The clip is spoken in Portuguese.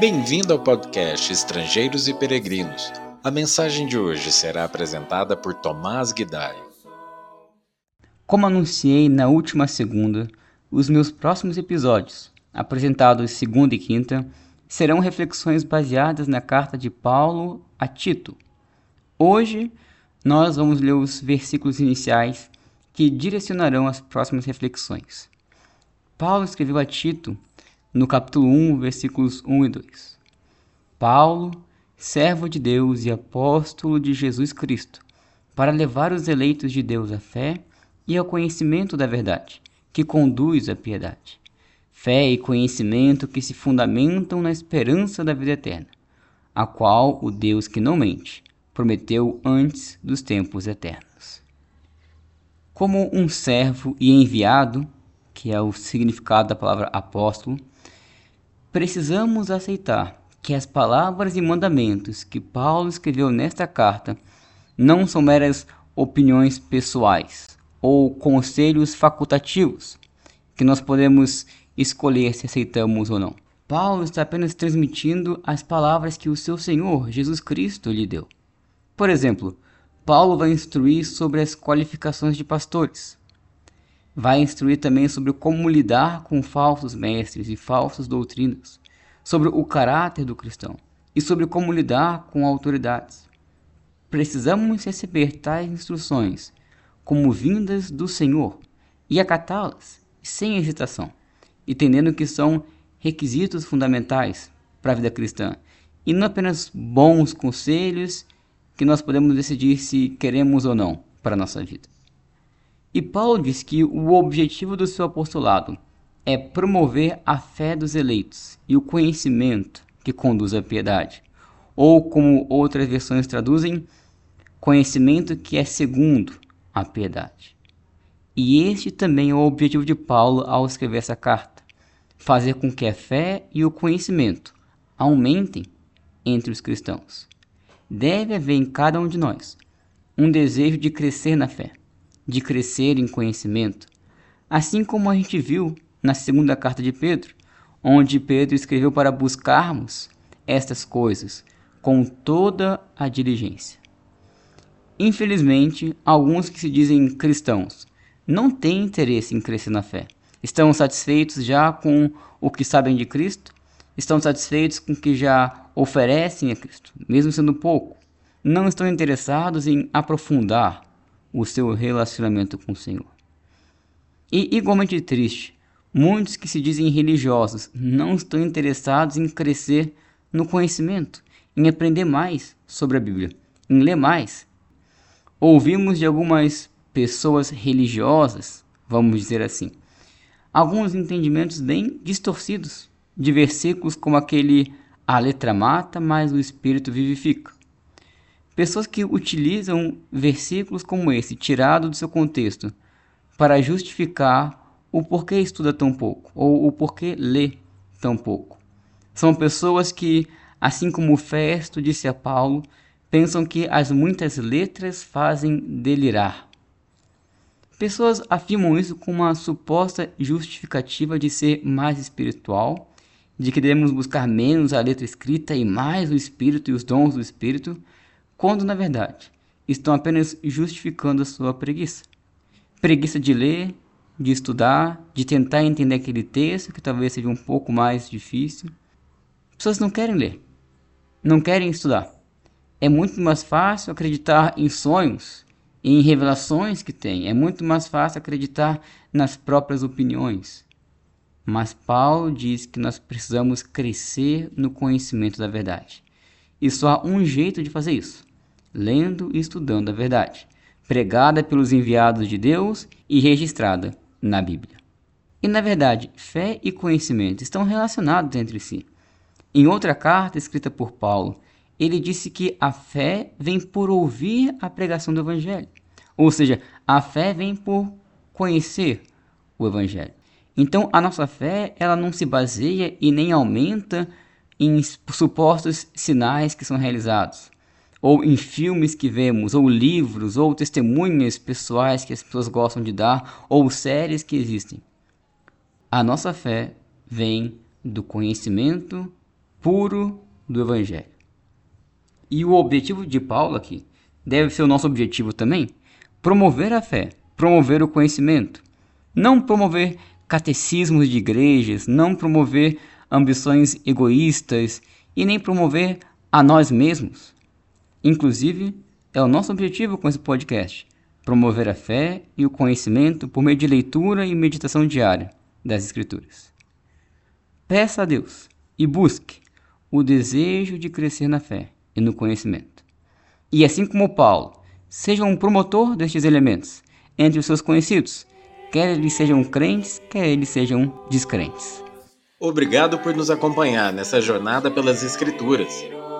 Bem-vindo ao podcast Estrangeiros e Peregrinos. A mensagem de hoje será apresentada por Tomás Guidai. Como anunciei na última segunda, os meus próximos episódios, apresentados segunda e quinta, serão reflexões baseadas na carta de Paulo a Tito. Hoje, nós vamos ler os versículos iniciais que direcionarão as próximas reflexões. Paulo escreveu a Tito no capítulo 1, versículos 1 e 2. Paulo, servo de Deus e apóstolo de Jesus Cristo, para levar os eleitos de Deus à fé e ao conhecimento da verdade, que conduz à piedade. Fé e conhecimento que se fundamentam na esperança da vida eterna, a qual o Deus que não mente prometeu antes dos tempos eternos. Como um servo e enviado, que é o significado da palavra apóstolo, precisamos aceitar que as palavras e mandamentos que Paulo escreveu nesta carta não são meras opiniões pessoais ou conselhos facultativos que nós podemos escolher se aceitamos ou não. Paulo está apenas transmitindo as palavras que o seu Senhor Jesus Cristo lhe deu. Por exemplo, Paulo vai instruir sobre as qualificações de pastores. Vai instruir também sobre como lidar com falsos mestres e falsas doutrinas, sobre o caráter do cristão e sobre como lidar com autoridades. Precisamos receber tais instruções como vindas do Senhor e acatá-las sem hesitação, entendendo que são requisitos fundamentais para a vida cristã e não apenas bons conselhos que nós podemos decidir se queremos ou não para a nossa vida. E Paulo diz que o objetivo do seu apostolado é promover a fé dos eleitos e o conhecimento que conduz à piedade, ou como outras versões traduzem, conhecimento que é segundo a piedade. E este também é o objetivo de Paulo ao escrever essa carta: fazer com que a fé e o conhecimento aumentem entre os cristãos. Deve haver em cada um de nós um desejo de crescer na fé, de crescer em conhecimento, assim como a gente viu na segunda carta de Pedro, onde Pedro escreveu para buscarmos estas coisas com toda a diligência. Infelizmente, alguns que se dizem cristãos não têm interesse em crescer na fé. Estão satisfeitos já com o que sabem de Cristo estão satisfeitos com o que já oferecem a Cristo, mesmo sendo pouco. Não estão interessados em aprofundar o seu relacionamento com o Senhor. E igualmente triste, muitos que se dizem religiosos não estão interessados em crescer no conhecimento, em aprender mais sobre a Bíblia, em ler mais. Ouvimos de algumas pessoas religiosas, vamos dizer assim, alguns entendimentos bem distorcidos de versículos como aquele a letra mata, mas o espírito vivifica. Pessoas que utilizam versículos como esse, tirado do seu contexto, para justificar o porquê estuda tão pouco ou o porquê lê tão pouco. São pessoas que, assim como Festo disse a Paulo, pensam que as muitas letras fazem delirar. Pessoas afirmam isso com uma suposta justificativa de ser mais espiritual de que devemos buscar menos a letra escrita e mais o Espírito e os dons do Espírito, quando na verdade estão apenas justificando a sua preguiça. Preguiça de ler, de estudar, de tentar entender aquele texto que talvez seja um pouco mais difícil. Pessoas não querem ler, não querem estudar. É muito mais fácil acreditar em sonhos, em revelações que tem. É muito mais fácil acreditar nas próprias opiniões. Mas Paulo diz que nós precisamos crescer no conhecimento da verdade. E só há um jeito de fazer isso: lendo e estudando a verdade, pregada pelos enviados de Deus e registrada na Bíblia. E na verdade, fé e conhecimento estão relacionados entre si. Em outra carta escrita por Paulo, ele disse que a fé vem por ouvir a pregação do Evangelho. Ou seja, a fé vem por conhecer o Evangelho. Então, a nossa fé, ela não se baseia e nem aumenta em supostos sinais que são realizados, ou em filmes que vemos, ou livros, ou testemunhas pessoais que as pessoas gostam de dar, ou séries que existem. A nossa fé vem do conhecimento puro do Evangelho. E o objetivo de Paulo aqui deve ser o nosso objetivo também: promover a fé, promover o conhecimento, não promover catecismos de igrejas, não promover ambições egoístas e nem promover a nós mesmos. Inclusive, é o nosso objetivo com esse podcast: promover a fé e o conhecimento por meio de leitura e meditação diária das Escrituras. Peça a Deus e busque o desejo de crescer na fé e no conhecimento. E assim como Paulo, seja um promotor destes elementos entre os seus conhecidos, quer eles sejam crentes, quer eles sejam descrentes. Obrigado por nos acompanhar nessa jornada pelas Escrituras.